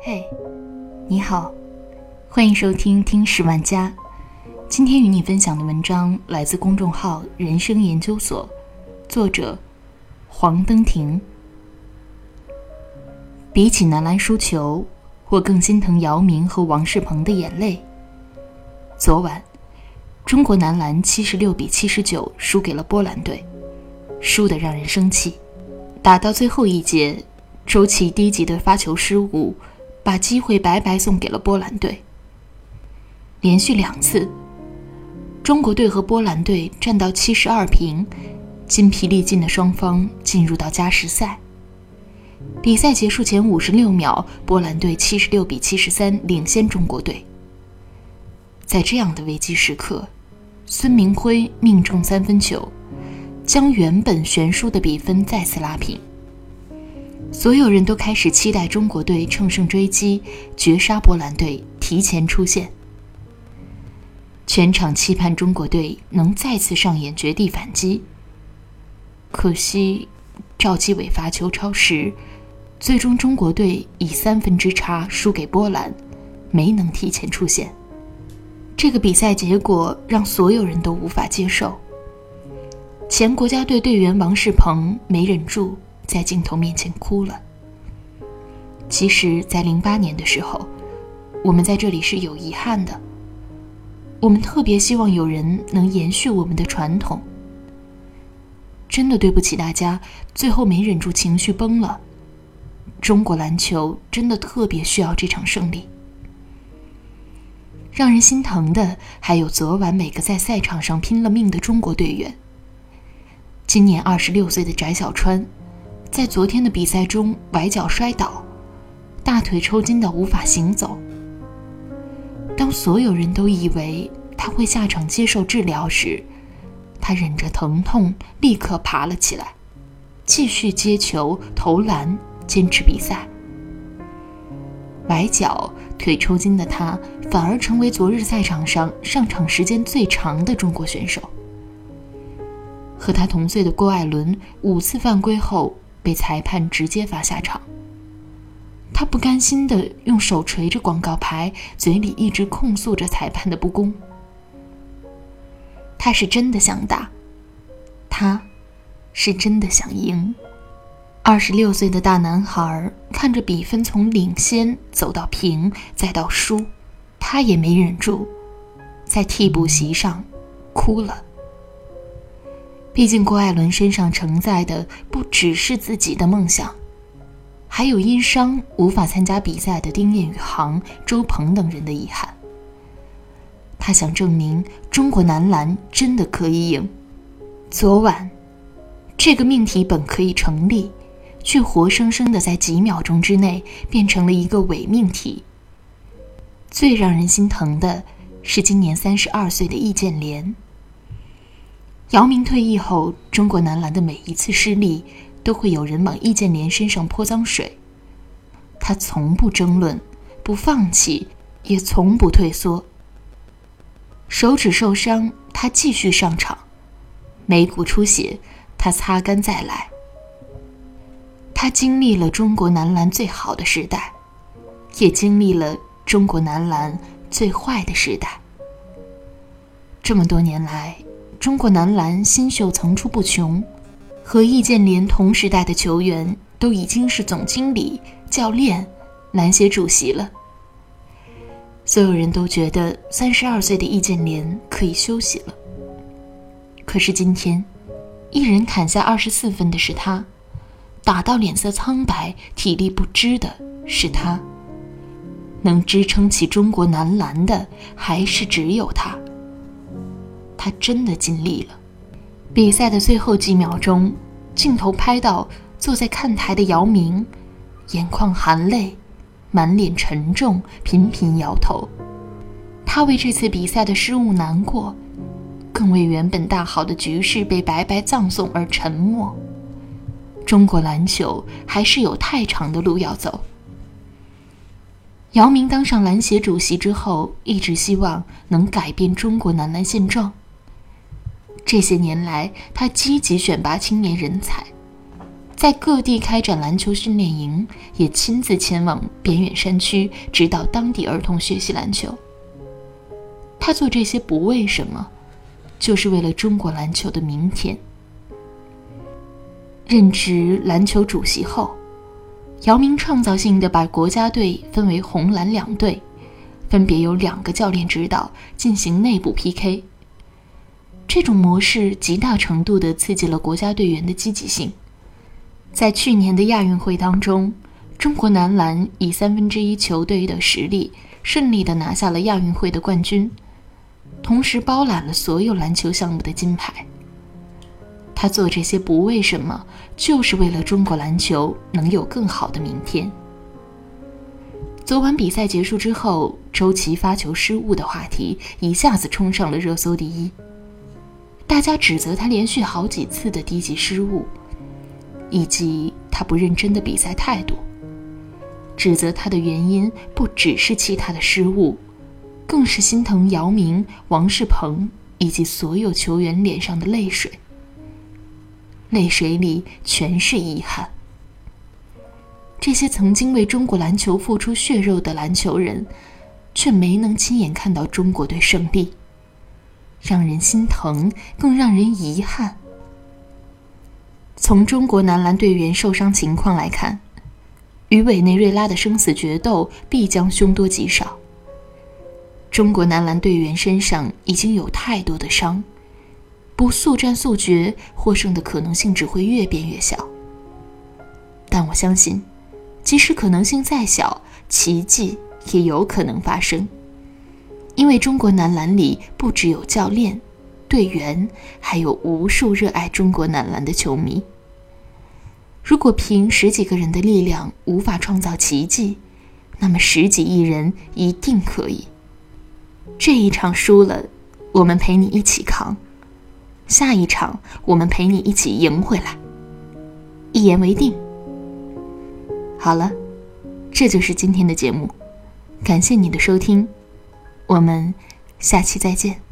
嘿，你好，欢迎收听《听十万家》。今天与你分享的文章来自公众号“人生研究所”，作者黄登庭。比起男篮输球，我更心疼姚明和王仕鹏的眼泪。昨晚，中国男篮七十六比七十九输给了波兰队，输得让人生气。打到最后一节，周琦低级的发球失误，把机会白白送给了波兰队。连续两次。中国队和波兰队战到七十二平，筋疲力尽的双方进入到加时赛。比赛结束前五十六秒，波兰队七十六比七十三领先中国队。在这样的危机时刻，孙铭徽命中三分球，将原本悬殊的比分再次拉平。所有人都开始期待中国队乘胜追击，绝杀波兰队，提前出线。全场期盼中国队能再次上演绝地反击。可惜，赵继伟罚球超时，最终中国队以三分之差输给波兰，没能提前出线。这个比赛结果让所有人都无法接受。前国家队队员王仕鹏没忍住，在镜头面前哭了。其实，在零八年的时候，我们在这里是有遗憾的。我们特别希望有人能延续我们的传统。真的对不起大家，最后没忍住情绪崩了。中国篮球真的特别需要这场胜利。让人心疼的还有昨晚每个在赛场上拼了命的中国队员。今年二十六岁的翟小川，在昨天的比赛中崴脚摔倒，大腿抽筋到无法行走。当所有人都以为他会下场接受治疗时，他忍着疼痛立刻爬了起来，继续接球投篮，坚持比赛。崴脚腿抽筋的他，反而成为昨日赛场上上场时间最长的中国选手。和他同岁的郭艾伦五次犯规后被裁判直接罚下场。他不甘心地用手捶着广告牌，嘴里一直控诉着裁判的不公。他是真的想打，他，是真的想赢。二十六岁的大男孩看着比分从领先走到平再到输，他也没忍住，在替补席上哭了。毕竟郭艾伦身上承载的不只是自己的梦想。还有因伤无法参加比赛的丁彦雨航、周鹏等人的遗憾。他想证明中国男篮真的可以赢。昨晚，这个命题本可以成立，却活生生的在几秒钟之内变成了一个伪命题。最让人心疼的是今年三十二岁的易建联。姚明退役后，中国男篮的每一次失利。都会有人往易建联身上泼脏水。他从不争论，不放弃，也从不退缩。手指受伤，他继续上场；眉骨出血，他擦干再来。他经历了中国男篮最好的时代，也经历了中国男篮最坏的时代。这么多年来，中国男篮新秀层出不穷。和易建联同时代的球员都已经是总经理、教练、篮协主席了。所有人都觉得三十二岁的易建联可以休息了。可是今天，一人砍下二十四分的是他，打到脸色苍白、体力不支的是他，能支撑起中国男篮的还是只有他。他真的尽力了。比赛的最后几秒钟，镜头拍到坐在看台的姚明，眼眶含泪，满脸沉重，频频摇头。他为这次比赛的失误难过，更为原本大好的局势被白白葬送而沉默。中国篮球还是有太长的路要走。姚明当上篮协主席之后，一直希望能改变中国男篮现状。这些年来，他积极选拔青年人才，在各地开展篮球训练营，也亲自前往边远山区指导当地儿童学习篮球。他做这些不为什么，就是为了中国篮球的明天。任职篮球主席后，姚明创造性的把国家队分为红蓝两队，分别由两个教练指导进行内部 PK。这种模式极大程度地刺激了国家队员的积极性。在去年的亚运会当中，中国男篮以三分之一球队的实力顺利地拿下了亚运会的冠军，同时包揽了所有篮球项目的金牌。他做这些不为什么，就是为了中国篮球能有更好的明天。昨晚比赛结束之后，周琦发球失误的话题一下子冲上了热搜第一。大家指责他连续好几次的低级失误，以及他不认真的比赛态度。指责他的原因不只是其他的失误，更是心疼姚明、王仕鹏以及所有球员脸上的泪水。泪水里全是遗憾。这些曾经为中国篮球付出血肉的篮球人，却没能亲眼看到中国队胜利。让人心疼，更让人遗憾。从中国男篮队员受伤情况来看，与委内瑞拉的生死决斗必将凶多吉少。中国男篮队员身上已经有太多的伤，不速战速决，获胜的可能性只会越变越小。但我相信，即使可能性再小，奇迹也有可能发生。因为中国男篮里不只有教练、队员，还有无数热爱中国男篮的球迷。如果凭十几个人的力量无法创造奇迹，那么十几亿人一定可以。这一场输了，我们陪你一起扛；下一场，我们陪你一起赢回来。一言为定。好了，这就是今天的节目，感谢你的收听。我们下期再见。